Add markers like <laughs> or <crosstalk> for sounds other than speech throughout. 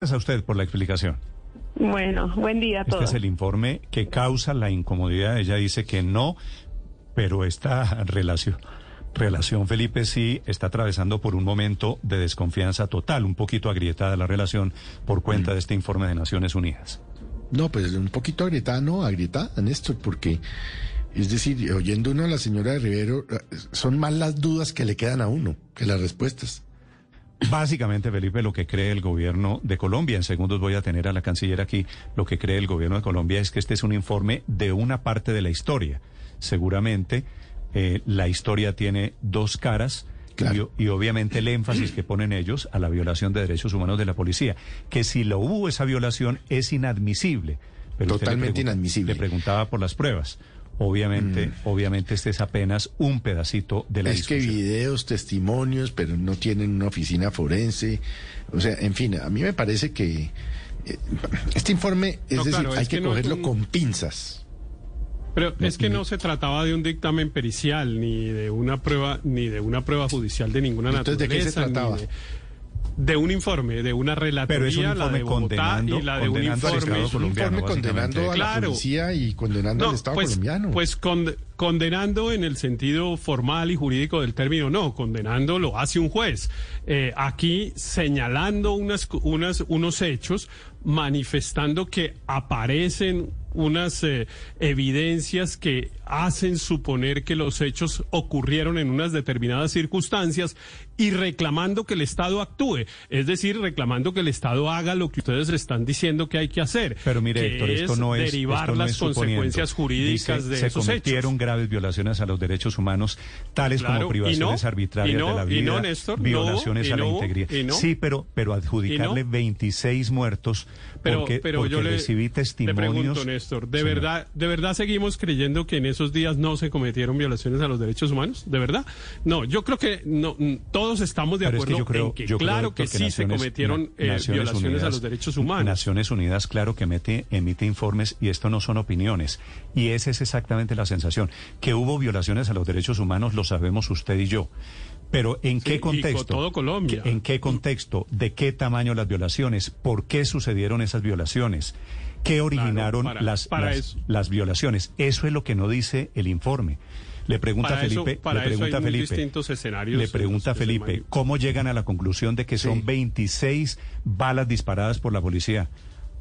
Gracias a usted por la explicación. Bueno, buen día a Este todos. es el informe que causa la incomodidad. Ella dice que no, pero esta relación, relación Felipe, sí está atravesando por un momento de desconfianza total, un poquito agrietada la relación por cuenta de este informe de Naciones Unidas. No, pues un poquito agrietada, no, agrietada, Néstor, porque, es decir, oyendo uno a la señora de Rivero, son más las dudas que le quedan a uno que las respuestas. Básicamente, Felipe, lo que cree el gobierno de Colombia, en segundos voy a tener a la canciller aquí, lo que cree el gobierno de Colombia es que este es un informe de una parte de la historia. Seguramente eh, la historia tiene dos caras. Claro. Y, y obviamente el énfasis que ponen ellos a la violación de derechos humanos de la policía, que si lo hubo esa violación es inadmisible. Pero usted le Totalmente inadmisible. Le preguntaba por las pruebas. Obviamente, obviamente este es apenas un pedacito de la Mm. es que videos, testimonios, pero no tienen una oficina forense. O sea, en fin, a mí me parece que eh, este informe, es No, decir, claro, hay es que, que no es cogerlo un- con pinzas. Pero es que no se trataba de un dictamen pericial, ni de una prueba, ni de una prueba judicial de ninguna Entonces, ¿de qué se naturaleza. ni trataba? De, de un informe, de una relatoría, Pero es un la informe de Bogotá condenando- y la de un informe. Un informe condenando a la policía y condenando al Estado pues, colombiano. Pues con- condenando en el sentido formal y jurídico del término, no, condenando lo hace un juez. Eh, aquí señalando unas, unas, unos hechos, manifestando que aparecen unas eh, evidencias que hacen suponer que los hechos ocurrieron en unas determinadas circunstancias y reclamando que el Estado actúe, es decir, reclamando que el Estado haga lo que ustedes le están diciendo que hay que hacer. Pero mire, que Héctor, esto no es derivar esto no las es consecuencias jurídicas Dice, de se esos cometieron hechos. graves violaciones a los derechos humanos, tales Claro, como privaciones no, arbitrarias no, de la vida, no, Néstor, violaciones a la no, integridad. Sí, pero pero adjudicarle Y no. 26 muertos Pero, porque, pero porque yo le, recibí le testimonios. pregunto, Néstor, ¿de Señor. verdad, ¿de verdad seguimos creyendo que en esos días no se cometieron violaciones a los derechos humanos? ¿De verdad? No, yo creo que no, mm, todos estamos de Pero es que acuerdo yo creo, en que yo creo, claro que sí se Naciones- cometieron Na- eh, violaciones a Unidas- los derechos humanos. Naciones Unidas, claro que mete, emite informes y esto no son opiniones. Y esa es exactamente la sensación. Que hubo violaciones a los derechos humanos lo sabemos usted y yo. Pero ¿en Sí, qué contexto? todo Colombia. ¿En qué contexto? ¿De qué tamaño las violaciones? ¿Por qué sucedieron esas violaciones? ¿Qué originaron para- las, para las, eso. las violaciones? Eso es lo que no dice el informe. Le pregunta Para eso- Felipe, para le eso hay pregunta Felipe, distintos escenarios le pregunta Felipe, ¿cómo llegan a la conclusión de que son Sí. 26 balas disparadas por la policía?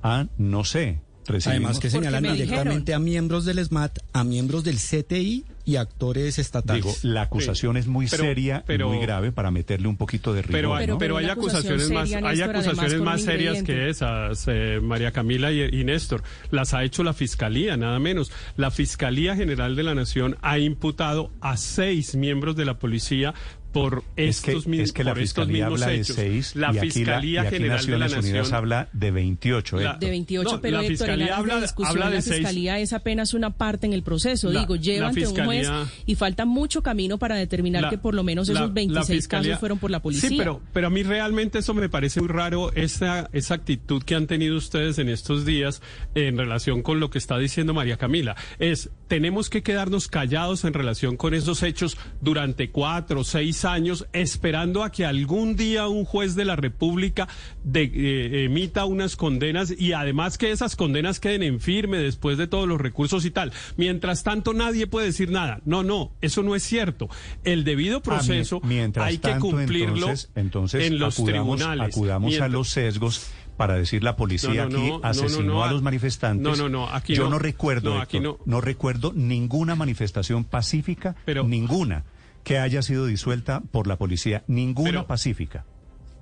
Ah, no sé. Recibimos- Además que señalan me directamente a miembros del SMAT, a miembros del CTI y actores estatales. Digo, la acusación Sí. es muy Pero- seria pero- y muy grave para meterle un poquito de rigor, Pero, hay- ¿no? pero, hay acusaciones más, hay acusaciones más serias que esas, eh, María Camila y, y Néstor. Las ha hecho la Fiscalía, nada menos. La Fiscalía General de la Nación ha imputado a seis miembros de la policía por es que, estos, mi- es que la por estos Fiscalía mismos habla de hechos. seis la y aquí, la- Fiscalía y aquí General de la Naciones Unidas Nación habla de 28. La-. De 28, No, pero la Héctor, en Fiscalía de habla- discusión, habla de la seis- Fiscalía es apenas una parte en el proceso. La- Digo, lleva la ante un juez Fiscalía- y falta mucho camino para determinar La- que por lo menos la- esos la 26 fiscalía- casos fueron por la policía. Sí, pero, pero a mí realmente eso me parece muy raro, esa, esa actitud que han tenido ustedes en estos días en relación con lo que está diciendo María Camila. Es, tenemos que quedarnos callados en relación con esos hechos durante cuatro o seis años, esperando a que algún día un juez de la República de- eh, emita unas condenas y además que esas condenas queden en firme después de todos los recursos y tal. Mientras tanto, nadie puede decir nada. No, no, eso no es cierto. El debido Ah, proceso mientras hay que tanto, cumplirlo entonces, entonces en los acudamos, tribunales. acudamos a Mientras- los sesgos para decir la policía No, no, aquí no, asesinó a los a- manifestantes. no, no, no, aquí Yo no, no. recuerdo, aquí Héctor, no. recuerdo ninguna manifestación pacífica, Pero- ninguna que haya sido disuelta por la policía, ninguna Pero- pacífica.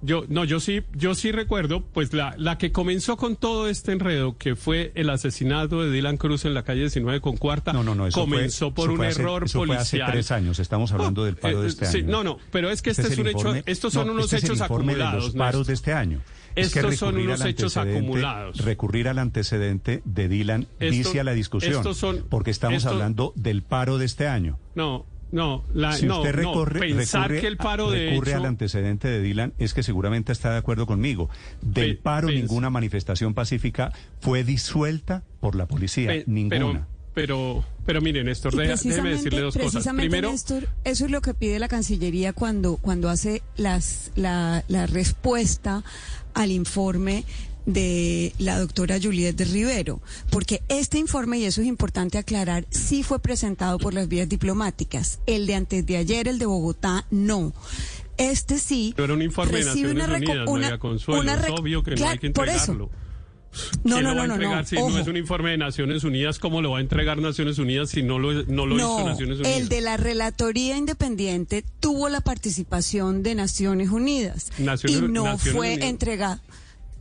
Yo, no, yo sí, yo sí recuerdo, pues la, la que comenzó con todo este enredo, que fue el asesinato de Dylan Cruz en la calle 19 con cuarta, No, no, no, eso comenzó fue, por eso un fue hace- error eso fue hace policial. tres años, estamos hablando del paro de este año. no, no, pero es que este, es el un informe- hecho, estos son no, unos este hechos acumulados. de los paros de este año. Es que Estos son unos hechos acumulados. Recurrir al antecedente de Dylan Esto- vicia la discusión, estos son- porque estamos hablando del paro de este año. No, no, la, Si no, usted no, recorre, pensar recurre, que el paro de recurre hecho, al antecedente de Dylan, es que seguramente está de acuerdo conmigo. Del Pe- paro, pens- ninguna manifestación pacífica fue disuelta por la policía, Pe- ninguna. Pero, pero, pero miren, Néstor, deja- déjeme decirle dos cosas. precisamente, Primero, Néstor, eso es lo que pide la Cancillería cuando, cuando hace las, la, la respuesta al informe de la doctora Juliette de Rivero, porque este informe, y eso es importante aclarar, sí fue presentado por las vías diplomáticas. El de antes de ayer, el de Bogotá, no. Este sí. pero era un informe de recibe Naciones una Unidas, una- María Consuelo. una es obvio que no hay que por eso. entregarlo. No, ¿Quién no, lo va no, a no, entregar no. si no es un informe de Naciones Unidas? ¿Cómo lo va a entregar Naciones Unidas si no lo, no lo hizo Naciones Unidas? el de la Relatoría Independiente tuvo la participación de Naciones Unidas Naciones- y no Naciones fue Unidas. entregado.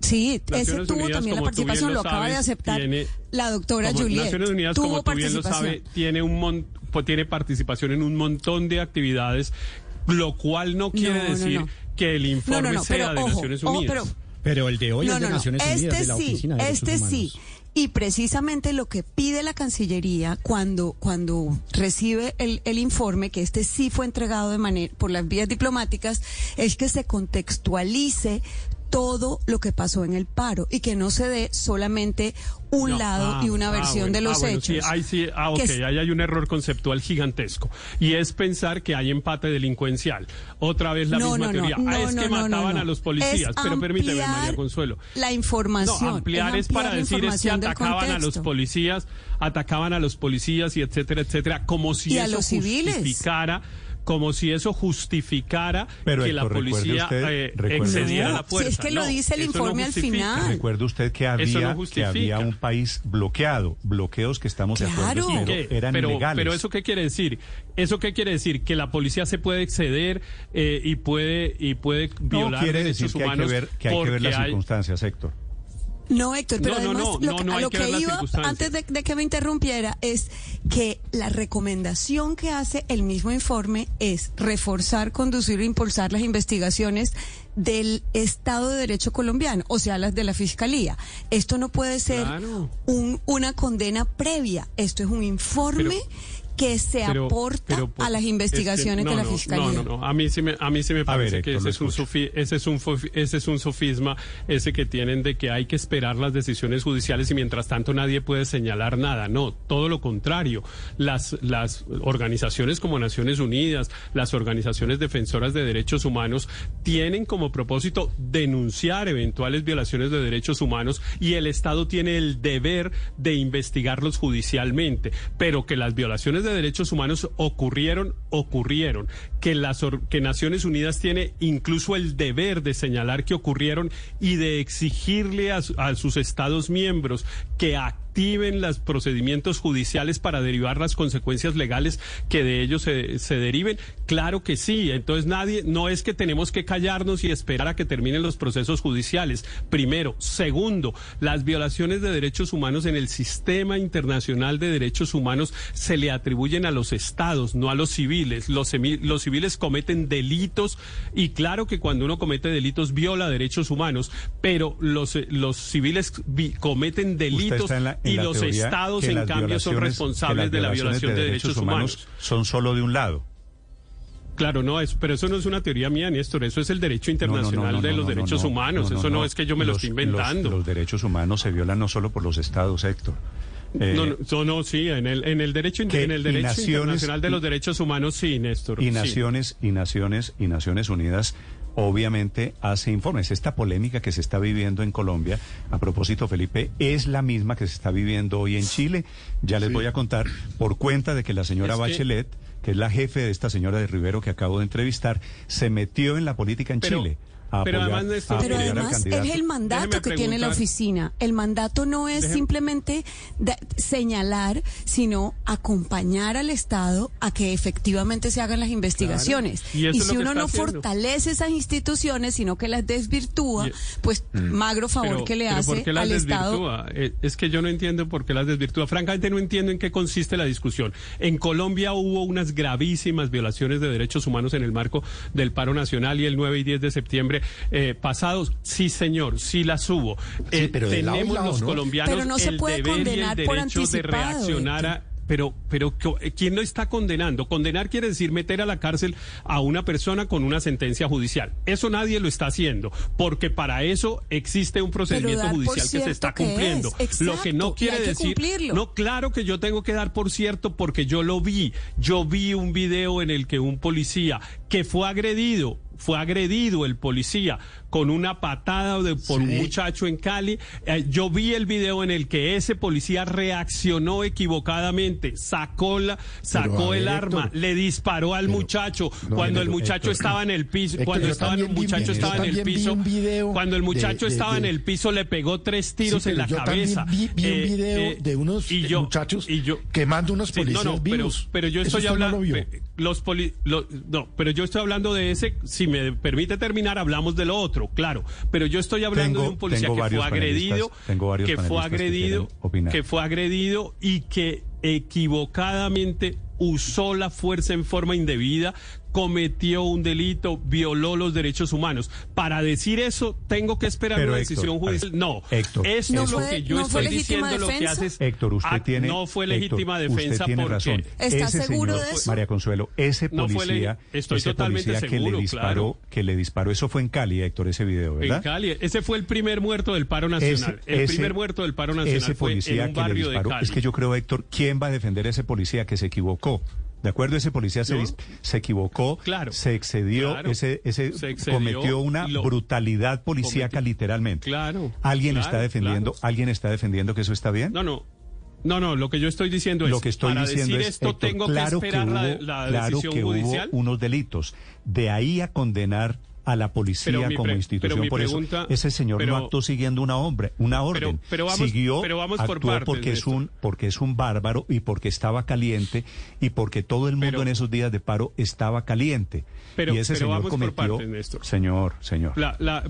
Sí, ese tuvo Unidas, también la participación, lo lo acaba de aceptar tiene- la doctora Juliet. Naciones Unidas, tuvo como tú bien lo participación. sabe, tiene un mon- pues, tiene participación en un montón de actividades, lo cual no quiere No, decir no. que el informe no, sea pero de ojo, Naciones ojo, Unidas. pero- Pero el de hoy no, es de no, no. Naciones Unidas, este de la sí, Oficina de este sí. Y precisamente lo que pide la Cancillería cuando, cuando recibe el, el informe, que este sí fue entregado de manera, por las vías diplomáticas, es que se contextualice todo lo que pasó en el paro y que no se dé solamente un No, lado ah, y una ah, versión bueno, de los ah, bueno, hechos. Sí, ahí sí, ah, ok, es- ahí hay un error conceptual gigantesco. Y es pensar que hay empate delincuencial. Otra vez la No, misma no, teoría. ah, es que mataban a los policías. Es Pero permíteme, María Consuelo. La información. No, ampliar es, ampliar para decir es que atacaban a los policías, atacaban a los policías y etcétera, etcétera, como si Y a eso los civiles. Como si eso justificara Pero, que la Héctor, recuerde policía usted- eh, excediera usted- la fuerza. Si es que lo No, dice el eso no informe al justifica. final. Recuerde usted que había, que había un país bloqueado, bloqueos que estamos de Claro. acuerdo, ¿Y pero ¿Qué? eran pero, ilegales. pero eso qué quiere decir? ¿Eso qué quiere decir? Que la policía se puede exceder eh, y puede y puede no violar quiere decir derechos que hay que humanos ver, que hay que ver las hay- circunstancias, Héctor. No, Héctor, pero No, además no, lo no, a lo que iba antes de, de que me interrumpiera es que la recomendación que hace el mismo informe es reforzar, conducir e impulsar las investigaciones del Estado de Derecho colombiano, o sea, las de la Fiscalía. Esto no puede ser Claro. un- una condena previa, esto es un informe que se Pero- aporta pero, a las es que- investigaciones no, de la no, Fiscalía. No, no, no. A mí sí me, a mí sí me parece ver, que ese es, un sofi- ese, es un ese es un sofisma, ese que tienen de que hay que esperar las decisiones judiciales y mientras tanto nadie puede señalar nada. No, todo lo contrario. Las, las organizaciones como Naciones Unidas, las organizaciones defensoras de derechos humanos tienen como propósito denunciar eventuales violaciones de derechos humanos y el Estado tiene el deber de investigarlos judicialmente, pero que las violaciones de derechos humanos ocurrieron, ocurrieron, que las que Naciones Unidas tiene incluso el deber de señalar que ocurrieron y de exigirle a, su- a sus estados miembros que activen los procedimientos judiciales para derivar las consecuencias legales que de ellos se, se deriven? Claro que sí. Entonces nadie, no es que tenemos que callarnos y esperar a que terminen los procesos judiciales. Primero. Segundo, las violaciones de derechos humanos en el sistema internacional de derechos humanos se le atribuyen a los estados, no a los civiles. Los, civiles cometen delitos y claro que cuando uno comete delitos viola derechos humanos, pero los, eh, los civiles vi- cometen Usted delitos está en la- en y los estados en cambio son responsables de la violación de, derechos humanos. son solo de un lado. Claro, no, es, pero eso no es una teoría mía, Néstor, eso es el derecho No, no, no, internacional no, de los derechos no, humanos, eso no, es que yo me lo Los- estoy inventando. Los, los derechos humanos se violan no solo por los estados, Héctor. Eh, no, no, sí, en el, en el derecho, en el derecho naciones- internacional de los derechos humanos, sí, Néstor. y sí. naciones y naciones y Naciones Unidas obviamente hace informes. Esta polémica que se está viviendo en Colombia, a propósito, Felipe, es la misma que se está viviendo hoy en Chile. Ya les voy a contar por cuenta de que la señora Es que- Bachelet, que es la jefe de esta señora de Rivero que acabo de entrevistar, se metió en la política en Pero- Chile. A pero apoyar- además, a Pero además es el mandato que tiene la oficina. El mandato no es Déjeme- simplemente señalar, sino acompañar al Estado a que efectivamente se hagan las investigaciones. Claro. Y si uno no haciendo. fortalece esas instituciones, sino que las desvirtúa, Y- pues magro favor Pero- que le pero ¿por hace qué las al Estado. desvirtúa? Eh, Es que yo no entiendo por qué las desvirtúa. Francamente no entiendo en qué consiste la discusión. En Colombia hubo unas gravísimas violaciones de derechos humanos en el marco del paro nacional y el 9 y 10 de septiembre eh, pasados. Sí, señor, sí las hubo. Sí, pero de tenemos lado, los ¿no? colombianos Pero no se el puede deber y el condenar por derecho de anticipado, reaccionar a... Pero, pero ¿quién lo está condenando? Condenar quiere decir meter a la cárcel a una persona con una sentencia judicial. Eso nadie lo está haciendo, porque para eso existe un procedimiento judicial que se está cumpliendo. lo que no quiere decir, no, claro que yo tengo que dar por cierto porque yo lo vi. Yo vi un video en el que un policía que fue agredido fue agredido el policía con una patada de, por un muchacho en Cali. Eh, yo vi el video en el que ese policía reaccionó equivocadamente, sacó la, sacó el arma, le disparó al muchacho cuando el muchacho estaba en el piso, cuando estaba el muchacho estaba en el piso, cuando el muchacho estaba en el piso le pegó tres tiros en la cabeza. Vi, vi, un eh, video eh, de unos y yo, muchachos y yo, quemando unos policías no, no, vivos. Pero, yo estoy hablando los poli, no, pero yo estoy hablando de ese, si me permite terminar, hablamos de lo otro, claro. Pero yo estoy hablando de un policía que fue agredido, que fue agredido, que fue agredido y que equivocadamente usó la fuerza en forma indebida cometió un delito, violó los derechos humanos. Para decir eso, tengo que esperar una decisión judicial. No, Héctor, esto es lo que yo estoy diciendo, lo que haces. Héctor, usted tiene. No fue legítima defensa tiene porque. Razón. ¿Está seguro de eso? María Consuelo, ese policía, estoy ese totalmente policía que le disparó, que le disparó, eso fue en Cali, Héctor, ese video, ¿verdad? En Cali, ese fue el primer muerto del paro nacional. el primer muerto del paro nacional ese policía fue en un barrio de Cali. Es que yo creo, Héctor, ¿quién va a defender a ese policía que se equivocó? ¿De acuerdo? Ese policía se, se, equivocó, claro, se excedió, ese, ese cometió una brutalidad policíaca literalmente. Claro. ¿Alguien está defendiendo, alguien está defendiendo que eso está bien? No, no. No, no, lo que yo estoy diciendo es lo que estoy para diciendo decir esto tengo que esperar la, decisión que judicial. Hubo unos delitos. De ahí a condenar a la policía como institución. Por eso ese señor no actuó siguiendo una, hombre, una orden. Pero, vamos, Siguió, pero vamos actuó por porque es un porque es un bárbaro y porque estaba caliente y porque todo el mundo en esos días de paro estaba caliente. Pero, y ese señor vamos cometió, por Néstor. Señor, señor.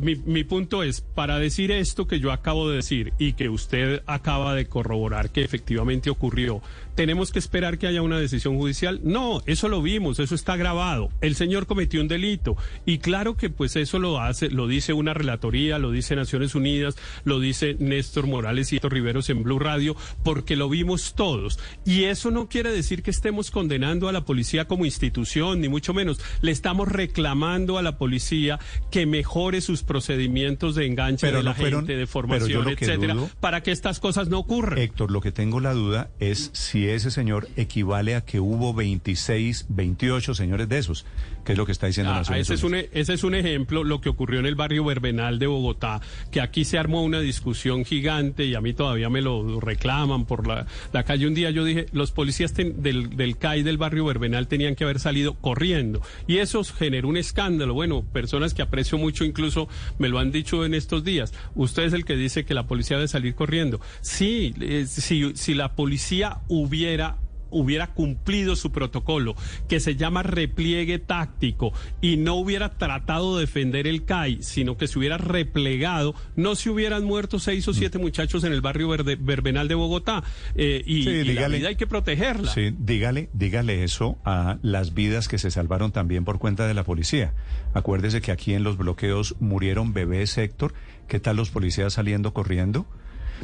mi, mi punto es, para decir esto que yo acabo de decir y que usted acaba de corroborar que efectivamente ocurrió, ¿tenemos que esperar que haya una decisión judicial? No, eso lo vimos, eso está grabado. El señor cometió un delito y claro que pues eso lo hace, lo dice una relatoría, lo dice Naciones Unidas, lo dice Néstor Morales y Héctor Riveros en Blue Radio, porque lo vimos todos. Y eso no quiere decir que estemos condenando a la policía como institución, ni mucho menos. Le estamos reclamando a la policía que mejore sus procedimientos de enganche de la gente, de formación, etcétera, para que estas cosas no ocurran. Héctor, lo que tengo la duda es si ese señor equivale a que hubo 26, 28 señores de esos, que es lo que está diciendo ah, Naciones ese Unidas. Es un, ese es un ejemplo, lo que ocurrió en el barrio Verbenal de Bogotá, que aquí se armó una discusión gigante y a mí todavía me lo reclaman por la, la calle. Un día yo dije, los policías del, del CAI del barrio Verbenal tenían que haber salido corriendo y eso generó un escándalo. Bueno, personas que aprecio mucho incluso me lo han dicho en estos días. Usted es el que dice que la policía debe salir corriendo. Sí, eh, si, si la policía hubiera hubiera cumplido su protocolo, que se llama repliegue táctico, y no hubiera tratado de defender el CAI, sino que se hubiera replegado, no se hubieran muerto seis o mm. siete muchachos en el barrio Verde, Verbenal de Bogotá. Eh, y, la vida hay que protegerla. Sí, dígale, dígale eso a las vidas que se salvaron también por cuenta de la policía. Acuérdese que aquí en los bloqueos murieron bebés, Héctor. ¿Qué tal los policías saliendo corriendo?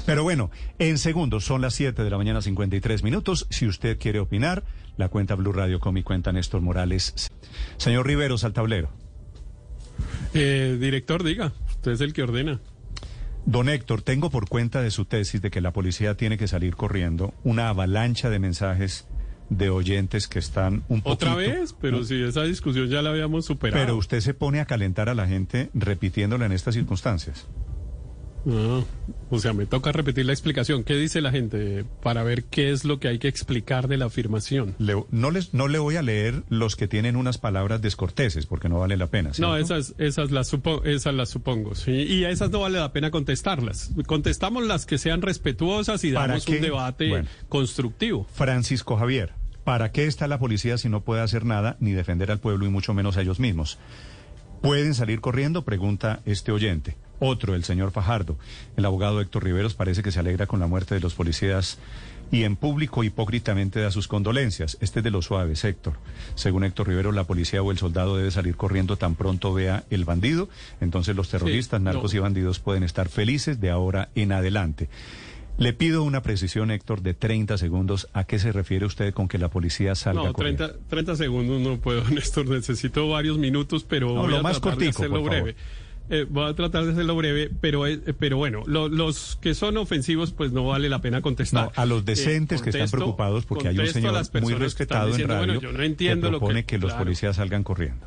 Pero bueno, en segundos, son las 7 de la mañana 53 minutos. Si usted quiere opinar, la cuenta Blue Radio con mi cuenta Néstor Morales. Señor Riveros, al tablero. Eh, director, diga, usted es el que ordena. Don Héctor, tengo por cuenta de su tesis de que la policía tiene que salir corriendo una avalancha de mensajes de oyentes que están un poco. ¿Otra vez? Pero si esa discusión ya la habíamos superado. Pero usted se pone a calentar a la gente repitiéndola en estas circunstancias. Ah, o sea, me toca repetir la explicación. ¿Qué dice la gente para ver qué es lo que hay que explicar de la afirmación? no, les, no le voy a leer los que tienen unas palabras descorteses porque no vale la pena. No, esas, esas, las esas las supongo. ¿sí? Y a esas no vale la pena contestarlas. Contestamos las que sean respetuosas y damos un debate constructivo. Francisco Javier, ¿para qué está la policía si no puede hacer nada ni defender al pueblo y mucho menos a ellos mismos? ¿Pueden salir corriendo? Pregunta este oyente. Otro, el señor Fajardo. El abogado Héctor Riveros parece que se alegra con la muerte de los policías y en público hipócritamente da sus condolencias. Este es de los suaves, Héctor. Según Héctor Rivero, la policía o el soldado debe salir corriendo tan pronto vea el bandido. Entonces los terroristas, narcos y bandidos pueden estar felices de ahora en adelante. Le pido una precisión, Héctor, de 30 segundos. ¿A qué se refiere usted con que la policía salga No, corriendo? 30, 30 segundos no puedo, <laughs> Néstor. Necesito varios minutos, pero No, voy lo a más de cortico, hacerlo por breve. Eh, voy a tratar de hacerlo breve, pero eh, pero bueno, lo- los que son ofensivos, pues no vale la pena contestar. No, a los Eh, decentes que están preocupados porque hay un señor muy respetado en diciendo, radio Bueno, yo no entiendo que lo propone que, que, los claro. policías salgan corriendo.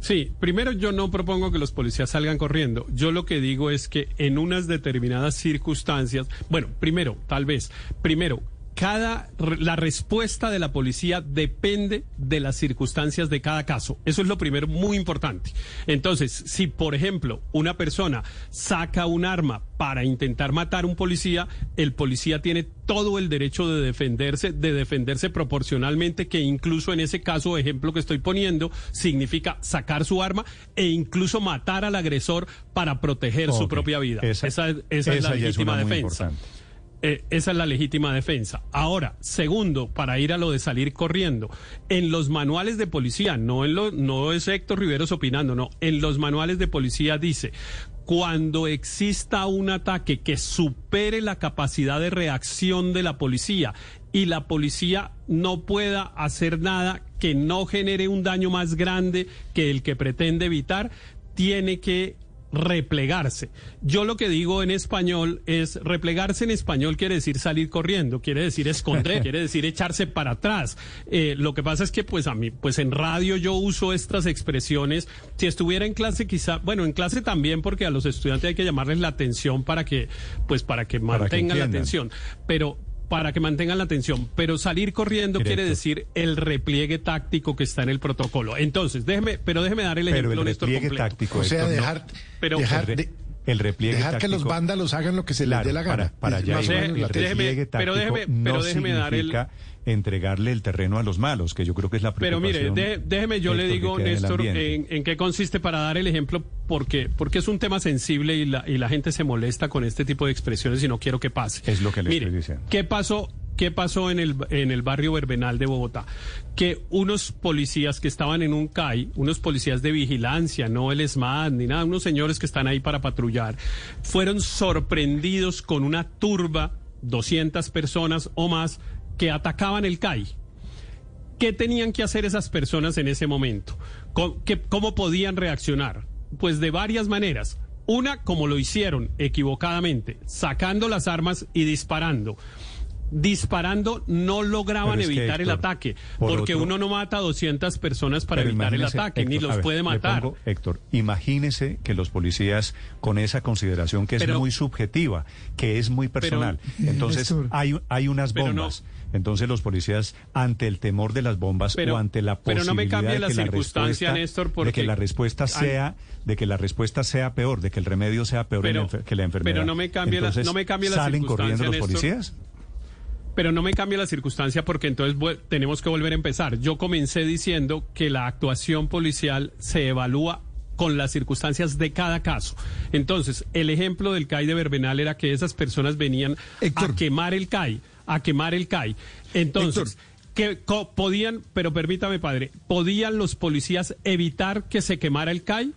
Sí, primero yo no propongo que los policías salgan corriendo. Yo lo que digo es que en unas determinadas circunstancias, bueno, primero, tal vez, primero, cada la respuesta de la policía depende de las circunstancias de cada caso. Eso es lo primero muy importante. Entonces, si por ejemplo una persona saca un arma para intentar matar a un policía, el policía tiene todo el derecho de defenderse, de defenderse proporcionalmente, que incluso en ese caso, ejemplo que estoy poniendo, significa sacar su arma e incluso matar al agresor para proteger su propia vida. Esa- Esa, es- esa es esa la es legítima defensa. importante. Eh, esa es la legítima defensa. Ahora, segundo, para ir a lo de salir corriendo, en los manuales de policía, no en lo, no es Héctor Riveros opinando, no, en los manuales de policía dice cuando exista un ataque que supere la capacidad de reacción de la policía y la policía no pueda hacer nada que no genere un daño más grande que el que pretende evitar, tiene que replegarse. Yo lo que digo en español es replegarse en español quiere decir salir corriendo, quiere decir esconder, <laughs> quiere decir echarse para atrás. Eh, lo que pasa es que pues a mí, pues en radio yo uso estas expresiones. Si estuviera en clase quizá, bueno, en clase también porque a los estudiantes hay que llamarles la atención para que, pues para que Para que mantengan la atención. Pero para que mantengan la atención, pero salir corriendo Directo. quiere decir el repliegue táctico que está en el protocolo. Entonces, déjeme, pero déjeme dar el Pero ejemplo el Néstor, repliegue completo. táctico, O sea, Héctor, no- dejar, Pero- dejar, de- el repliegue dejar que los táctico- vándalos hagan lo que se Claro, les dé la gana. Para, allá más o iba. menos el tesis. déjeme- repliegue pero táctico déjeme- no pero déjeme dar el- significa entregarle el terreno a los malos, que yo creo que es la Pero mire, preocupación. déjeme, yo le digo, en Néstor, en qué consiste para dar el ejemplo, porque, porque es un tema sensible y la, y la gente se molesta con este tipo de expresiones y no quiero que pase. Es lo que le Mire, estoy diciendo. ¿Qué pasó? ¿Qué pasó en el, en el barrio Verbenal de Bogotá? Que unos policías que estaban en un CAI, unos policías de vigilancia, no el SMAT ni nada, unos señores que están ahí para patrullar, fueron sorprendidos con una turba, 200 personas o más, que atacaban el CAI. ¿Qué tenían que hacer esas personas en ese momento? ¿Cómo, qué- cómo podían reaccionar? Pues de varias maneras. Una, como lo hicieron equivocadamente, sacando las armas y disparando. Disparando no lograban Pero es que, evitar el ataque, por porque otro- uno no mata a 200 personas para evitar el ataque, ni los ver, puede matar. pongo, Héctor, imagínese que los policías con esa consideración que es Pero- muy subjetiva, que es muy personal. Entonces hay, hay unas no- bombas. Entonces los policías ante el temor de las bombas Pero- o ante la pero posibilidad no me cambie de la que la circunstancia, respuesta, Néstor, de porque- que la respuesta Ay. sea de que la respuesta sea peor, de que el remedio sea peor en la que la enfermedad. pero no me cambie la- Entonces, no me cambie la salen corriendo los policías. Pero no me cambia la circunstancia porque entonces tenemos que volver a empezar. Yo comencé diciendo que la actuación policial se evalúa con las circunstancias de cada caso. Entonces, el ejemplo del CAI de Verbenal era que esas personas venían Héctor. a quemar el CAI, a quemar el CAI. Entonces, que podían, pero permítame, padre, ¿podían los policías evitar que se quemara el CAI?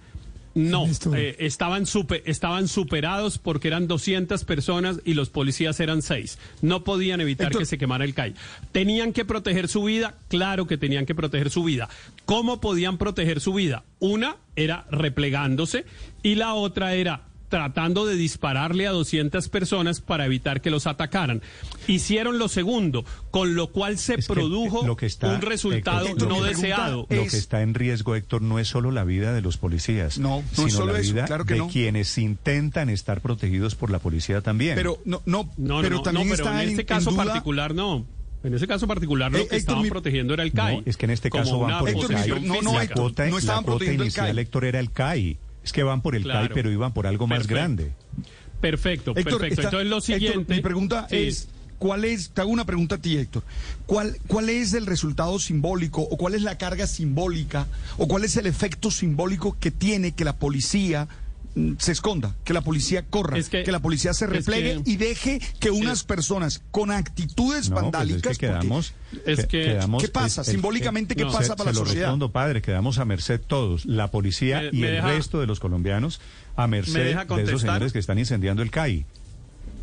No, eh, estaban, super- estaban superados porque eran 200 personas y los policías eran 6. No podían evitar que se quemara el CAI. ¿Tenían que proteger su vida? Claro que tenían que proteger su vida. ¿Cómo podían proteger su vida? Una era replegándose y la otra era tratando de dispararle a 200 personas para evitar que los atacaran. Hicieron lo segundo, con lo cual se Es que produjo lo que está- un resultado Héctor, no deseado. Lo que está en riesgo, Héctor, no es solo la vida de los policías, No, no es sino solo la eso, vida claro que de no. quienes intentan estar protegidos por la policía también. Pero no, no, No, pero no, también no, pero está en este caso duda- particular no. En ese caso particular lo Eh, que Héctor, estaban mi- protegiendo era el CAI. No, es que en este caso van por el Héctor, CAI. no, no. Héctor, no la estaban cuota protegiendo el inicial, CAI. Héctor, era el CAI. Es que van por el Claro. CAI, pero iban por algo más Perfecto. grande. Perfecto, Héctor, perfecto. está- Entonces lo Héctor, siguiente. mi pregunta Sí. es, ¿cuál es, te hago una pregunta a ti, Héctor, ¿cuál, ¿cuál es el resultado simbólico o cuál es la carga simbólica o cuál es el efecto simbólico que tiene que la policía se esconda, que la policía corra, Es que- que, la policía se es replegue que- y deje que unas personas con actitudes No, pues es vandálicas... que porque- quedamos, Es que- quedamos- ¿Qué pasa? Simbólicamente, ¿qué no, pasa se, para se la lo sociedad? respondo, padre, quedamos a merced todos, la policía Me- y me el deja- resto de los colombianos, a merced deja de esos señores que están incendiando el CAI.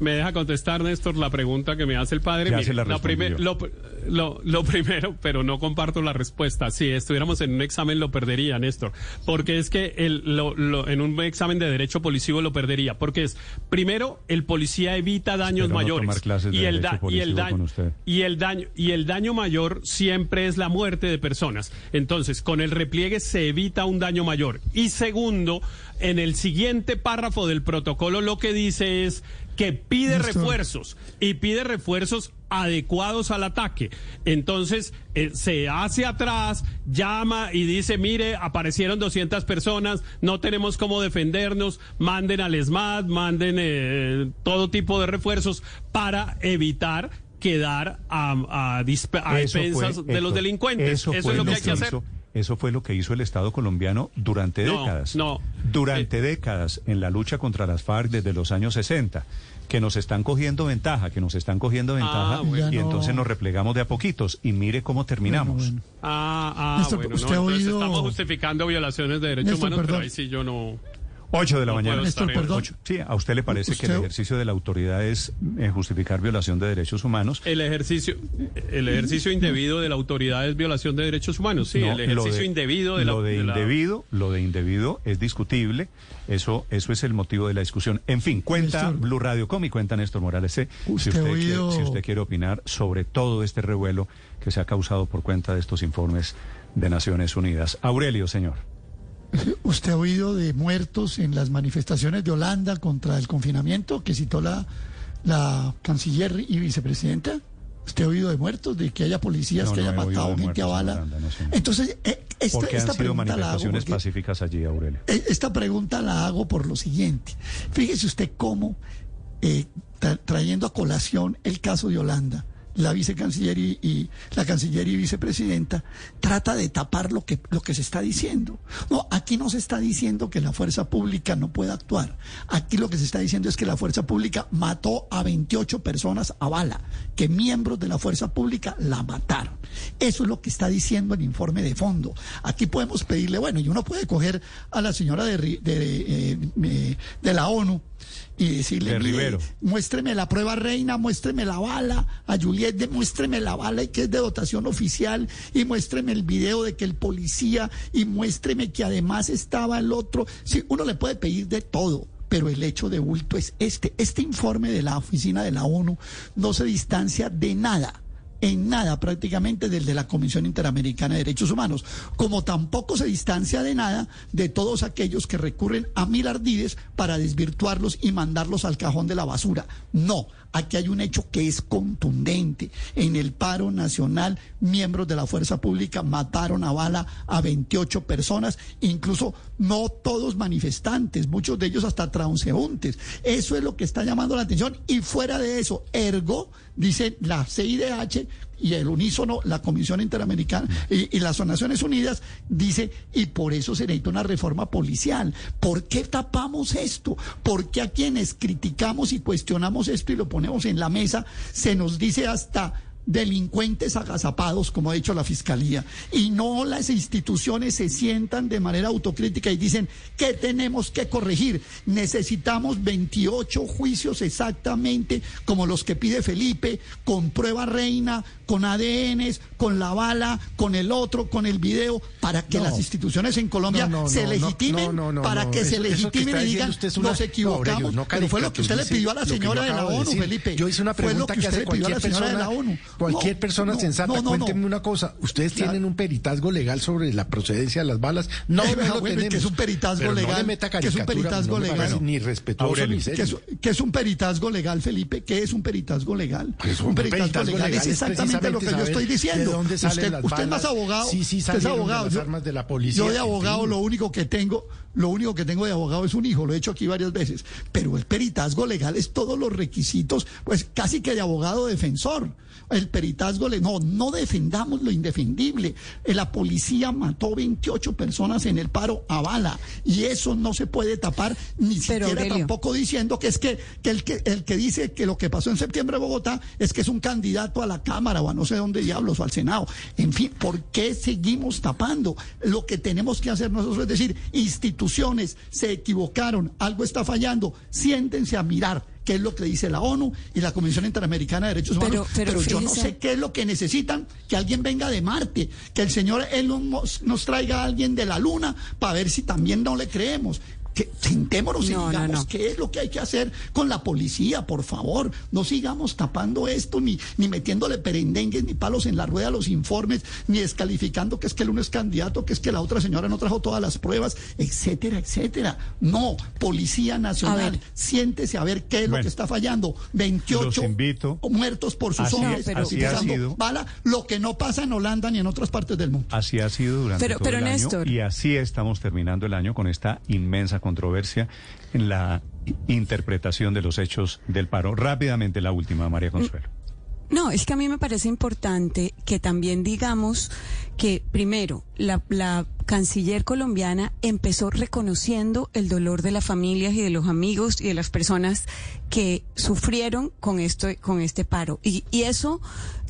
Me deja contestar, Néstor, la pregunta que me hace el padre. Ya se la lo, lo- lo primero, pero no comparto la respuesta. Si estuviéramos en un examen lo perdería, Néstor. Porque es que el, lo- lo- en un examen de derecho policivo lo perdería. Porque es, primero, el policía evita daños Espero mayores. y, el y el daño y el daño y el daño mayor siempre es la muerte de personas. Entonces, con el repliegue se evita un daño mayor. Y segundo, en el siguiente párrafo del protocolo lo que dice es que pide refuerzos y pide refuerzos adecuados al ataque. Entonces, eh, se hace atrás, llama y dice, mire, aparecieron 200 personas, no tenemos cómo defendernos, manden al SMAT, manden eh, todo tipo de refuerzos para evitar quedar a, a, a de los delincuentes. Eso, es lo que hay que hacer. hizo- eso fue lo que hizo el Estado colombiano durante No, décadas. no. Durante Eh. décadas en la lucha contra las FARC desde los años 60, que nos están cogiendo ventaja, que nos están cogiendo ventaja bueno. y entonces nos replegamos de a poquitos y mire cómo terminamos. Bueno, bueno. Ah, ah, Néstor, bueno, ¿usted no, ha entonces oído- estamos justificando violaciones de derechos Néstor, humanos, pero perdón. ahí sí yo no... 8 de la No mañana. Néstor, perdón. Ocho. Sí, ¿a usted le parece que el ejercicio de la autoridad es eh, justificar violación de derechos humanos? El ejercicio, el ejercicio indebido de la autoridad es violación de derechos humanos. Sí, No, el ejercicio lo de- indebido de la, lo de de la- indebido, lo de indebido es discutible. Eso, eso es el motivo de la discusión. En fin, cuenta Néstor. Blue Radio Com y cuenta Néstor Morales. eh, si, ¿Usted quiere, si usted quiere opinar sobre todo este revuelo que se ha causado por cuenta de estos informes de Naciones Unidas. Aurelio, señor. ¿Usted ha oído de muertos en las manifestaciones de Holanda contra el confinamiento que citó la, la canciller y vicepresidenta? ¿Usted ha oído de muertos, de que haya policías No, que no hayan matado gente a en bala? Holanda, no sé. Entonces, eh, esta, han esta sido pregunta la hago manifestaciones pacíficas allí, Aurelio. Eh, Esta pregunta la hago por lo siguiente. Fíjese usted cómo, eh, tra- trayendo a colación el caso de Holanda, la vicecanciller y, y la canciller y vicepresidenta trata de tapar lo que lo que se está diciendo. No, aquí no se está diciendo que la fuerza pública no pueda actuar. Aquí lo que se está diciendo es que la fuerza pública mató a 28 personas a bala, que miembros de la fuerza pública la mataron. Eso es lo que está diciendo el informe de fondo. Aquí podemos pedirle, bueno, y uno puede coger a la señora de, eh, eh, de la ONU y decirle, De "Mire, Rivero. muéstreme la prueba reina, muéstreme la bala, a Juliet, de, muéstreme la bala y que es de dotación oficial, y muéstreme el video de que el policía, y muéstreme que además estaba el otro. Sí, uno le puede pedir de todo. Pero el hecho de bulto es este. Este informe de la oficina de la ONU no se distancia de nada en nada prácticamente del de la Comisión Interamericana de Derechos Humanos, como tampoco se distancia de nada de todos aquellos que recurren a mil ardides para desvirtuarlos y mandarlos al cajón de la basura. No, aquí hay un hecho que es contundente. En el paro nacional, miembros de la fuerza pública mataron a bala a 28 personas, incluso no todos manifestantes, muchos de ellos hasta transeúntes. Eso es lo que está llamando la atención y fuera de eso, ergo, dice la CIDH y el unísono, la Comisión Interamericana y, las Naciones Unidas, dice, y por eso se necesita una reforma policial. ¿Por qué tapamos esto? ¿Por qué a quienes criticamos y cuestionamos esto y lo ponemos en la mesa, se nos dice hasta delincuentes agazapados, como ha dicho la Fiscalía, y no las instituciones se sientan de manera autocrítica y dicen, ¿qué tenemos que corregir? Necesitamos 28 juicios exactamente como los que pide Felipe, con prueba reina, con ADNs, con la bala, con el otro, con el video, para que No. las instituciones en Colombia No, no, se legitimen, para que se que legitimen y digan, una- nos no, equivocamos. No Pero fue lo que usted le pidió a la señora de la de ONU. Felipe. Yo hice una Fue lo pregunta que que usted hace le pidió a la señora de la ONU. Cualquier No, persona no, sensata. no, no. una cosa. ¿Ustedes Claro. tienen un peritazgo legal sobre la procedencia de las balas? No, Eh, lo bueno, tenemos. que es un peritazgo legal, meta que es un peritazgo no me legal. Ni respetuoso Aurelio, ni que serio. es, que es un peritazgo legal, Felipe, que es un peritazgo legal. Pues un un peritazgo, peritazgo legal, es exactamente lo que yo estoy diciendo. de dónde salen usted las usted es más abogado, Sí, sí, usted es de abogado. las armas de la policía, yo de abogado lo único que tengo, lo único que tengo de abogado es un hijo, lo he hecho aquí varias veces, pero el peritazgo legal es todos los requisitos, pues casi que de abogado defensor. El peritazgo, le, no, no defendamos lo indefendible. Eh, La policía mató 28 personas en el paro a bala y eso no se puede tapar ni Pero, siquiera Aurelio. tampoco dice que es que, que el que el que dice que lo que pasó en septiembre en Bogotá es que es un candidato a la Cámara o a no sé dónde diablos o al Senado. En fin, ¿por qué seguimos tapando? Lo que tenemos que hacer nosotros es decir, instituciones se equivocaron, algo está fallando, siéntense a mirar qué es lo que dice la ONU y la Comisión Interamericana de Derechos Humanos. Pero- pero yo no sé qué es lo que necesitan, que alguien venga de Marte, que el señor Elon Musk nos traiga a alguien de la Luna para ver si también no le creemos. Que sentémonos No, y digamos no. qué es lo que hay que hacer con la policía, por favor. No sigamos tapando esto, ni, ni metiéndole perendengues, ni palos en la rueda a los informes, ni descalificando que es que el uno es candidato, que es que la otra señora no trajo todas las pruebas, etcétera, etcétera. No, Policía A Nacional, ver. siéntese a ver qué es lo que está fallando. 28 los invito. muertos por sus Así- hombres, pero- así ha utilizando sido. bala, lo que no pasa en Holanda ni en otras partes del mundo. Así ha sido durante Pero- todo pero, el año Néstor. y así estamos terminando el año con esta inmensa controversia en la interpretación de los hechos del paro. Rápidamente la última, María Consuelo. No, es que a mí me parece importante que también digamos que, primero, la, la canciller colombiana empezó reconociendo el dolor de las familias y de los amigos y de las personas que sufrieron con esto, con este paro. Y, y eso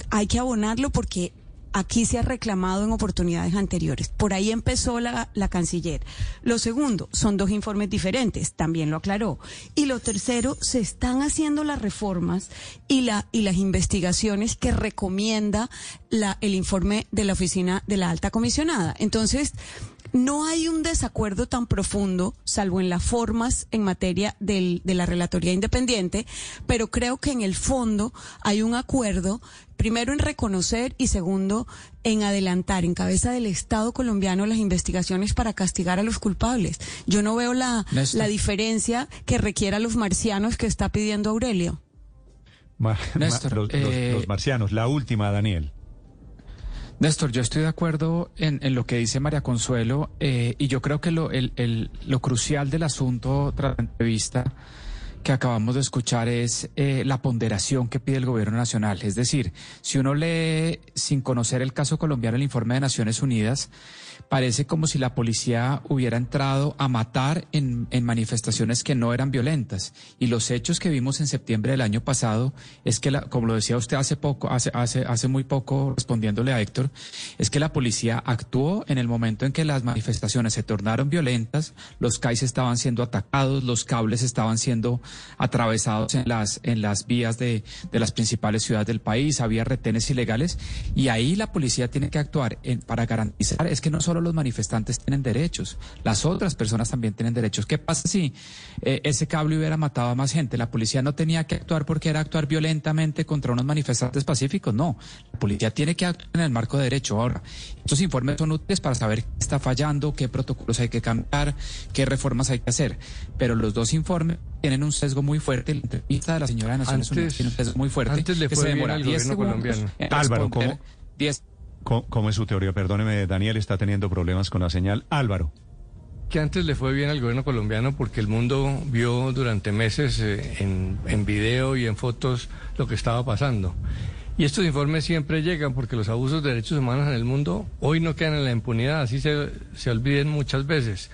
hay que abonarlo porque aquí se ha reclamado en oportunidades anteriores. Por ahí empezó la, la canciller. Lo segundo, son dos informes diferentes, también lo aclaró. Y lo tercero, se están haciendo las reformas y, la, y las investigaciones que recomienda la, el informe de la oficina de la alta comisionada. Entonces, no hay un desacuerdo tan profundo, salvo en las formas en materia del- de la relatoría independiente, pero creo que en el fondo hay un acuerdo, primero en reconocer y segundo en adelantar en cabeza del Estado colombiano las investigaciones para castigar a los culpables. Yo no veo la, Néstor. la diferencia que requiera los marcianos que está pidiendo Aurelio. Ma- ma- Néstor, los, los- eh, los marcianos. La última, Daniel. Néstor, yo estoy de acuerdo en, en lo que dice María Consuelo eh, y yo creo que lo, el- el- lo crucial del asunto tras la entrevista que acabamos de escuchar es eh, la ponderación que pide el gobierno nacional. Es decir, si uno lee sin conocer el caso colombiano el informe de Naciones Unidas, parece como si la policía hubiera entrado a matar en, en manifestaciones que no eran violentas. Y los hechos que vimos en septiembre del año pasado es que, la- como lo decía usted hace poco, hace, hace, hace muy poco respondiéndole a Héctor, es que la policía actuó en el momento en que las manifestaciones se tornaron violentas, los CAIs estaban siendo atacados, los cables estaban siendo atravesados en las, en las vías de, de las principales ciudades del país, había retenes ilegales y ahí la policía tiene que actuar para garantizar, es que no solo los manifestantes tienen derechos, las otras personas también tienen derechos. ¿Qué pasa si eh, ese cable hubiera matado a más gente? La policía no tenía que actuar porque era actuar violentamente contra unos manifestantes pacíficos, no. La policía tiene que actuar en el marco de derecho. Ahora, estos informes son útiles para saber qué está fallando, qué protocolos hay que cambiar, qué reformas hay que hacer. Pero los dos informes tienen un sesgo muy fuerte. La entrevista de la señora de Naciones Antes- Unidas tiene un sesgo muy fuerte. antes le que fue se bien demora al 10 gobierno segundos colombiano. Álvaro, ¿cómo? 10 ¿Cómo, cómo es su teoría? Perdóneme, Daniel está teniendo problemas con la señal. Álvaro. que antes le fue bien al gobierno colombiano porque el mundo vio durante meses eh, en, en video y en fotos lo que estaba pasando. Y estos informes siempre llegan porque los abusos de derechos humanos en el mundo hoy no quedan en la impunidad, así se, se olviden muchas veces.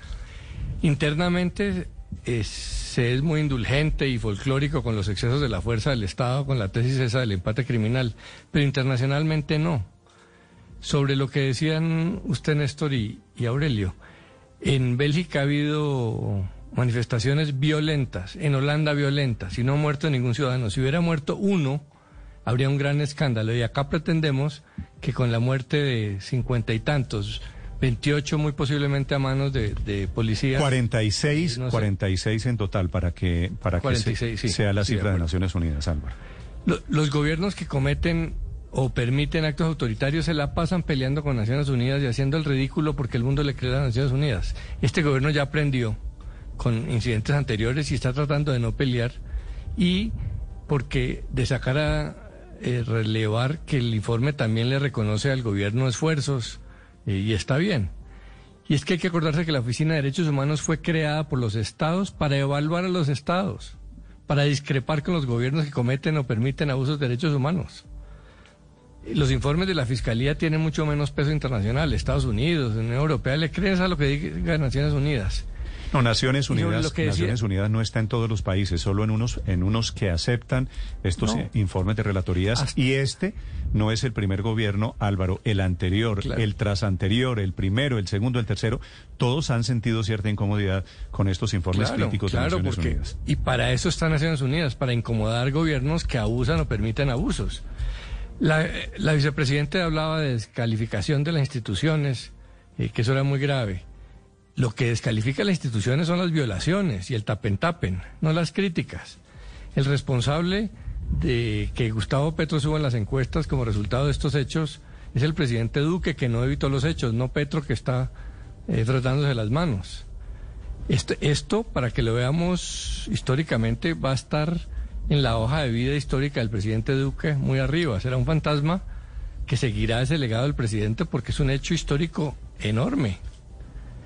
Internamente eh, se es muy indulgente y folclórico con los excesos de la fuerza del Estado, con la tesis esa del empate criminal, pero internacionalmente no. Sobre lo que decían usted, Néstor y, Aurelio, en Bélgica ha habido manifestaciones violentas, en Holanda violentas, y no ha muerto ningún ciudadano. Si hubiera muerto uno, habría un gran escándalo. Y acá pretendemos que con la muerte de cincuenta y tantos, 28 muy posiblemente a manos de, de policías. 46, No sé. 46 en total para que, para que se- 46, sí. sea la Sí, cifra de. Naciones Unidas, Álvaro. Lo- Los gobiernos que cometen o permiten actos autoritarios se la pasan peleando con Naciones Unidas y haciendo el ridículo porque el mundo le cree a las Naciones Unidas. Este gobierno ya aprendió con incidentes anteriores y está tratando de no pelear y porque de sacar a eh, relevar que el informe también le reconoce al gobierno esfuerzos eh, y está bien. Y es que hay que acordarse que la Oficina de Derechos Humanos fue creada por los estados para evaluar a los estados, para discrepar con los gobiernos que cometen o permiten abusos de derechos humanos. Los informes de la Fiscalía tienen mucho menos peso internacional. Estados Unidos, Unión Europea, le creen a lo que diga Naciones Unidas. No, Naciones Unidas, decía- Naciones Unidas no está en todos los países, solo en unos, en unos que aceptan estos No. eh, informes de relatorías. Hasta- Y este no es el primer gobierno, Álvaro, el anterior, Claro. el trasanterior, el primero, el segundo, el tercero, todos han sentido cierta incomodidad con estos informes Claro, críticos claro, de Naciones porque, Unidas. y para eso están Naciones Unidas, para incomodar gobiernos que abusan o permiten abusos. La, la vicepresidenta hablaba de descalificación de las instituciones, eh, que eso era muy grave. Lo que descalifica las instituciones son las violaciones y el tapen-tapen, no las críticas. El responsable de que Gustavo Petro suba en las encuestas como resultado de estos hechos es el presidente Duque, que no evitó los hechos, no Petro, que está eh, frotándose las manos. Esto, esto, para que lo veamos históricamente, va a estar en la hoja de vida histórica del presidente Duque muy arriba. Será un fantasma que seguirá ese legado del presidente porque es un hecho histórico enorme.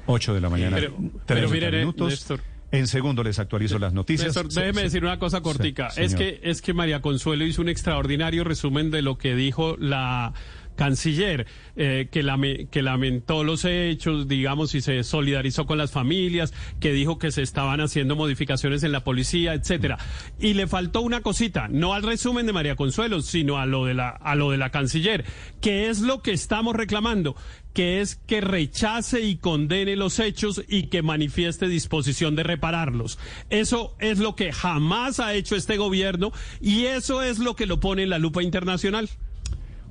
8 de la mañana, Pero- 30 pero mire, minutos. Néstor. En segundo les actualizo las noticias. Néstor, déjeme decir una cosa cortica. Sí, es que es que María Consuelo hizo un extraordinario resumen de lo que dijo la canciller, eh, que, que lamentó los hechos, digamos, y se solidarizó con las familias, que dijo que se estaban haciendo modificaciones en la policía, etcétera. Y le faltó una cosita, no al resumen de María Consuelo, sino a lo de la, a lo de la canciller, que es lo que estamos reclamando que es que rechace y condene los hechos y que manifieste disposición de repararlos. Eso es lo que jamás ha hecho este gobierno y eso es lo que lo pone en la lupa internacional.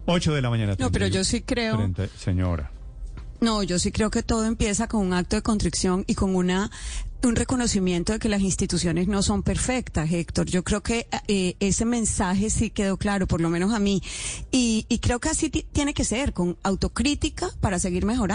8 de la mañana. No, pero 31. yo sí creo- 30 señora. No, yo sí creo que todo empieza con un acto de contrición y con una un reconocimiento de que las instituciones no son perfectas, Héctor. Yo creo que eh, ese mensaje sí quedó claro, por lo menos a mí. Y, y creo que así ti- tiene que ser, con autocrítica para seguir mejorando.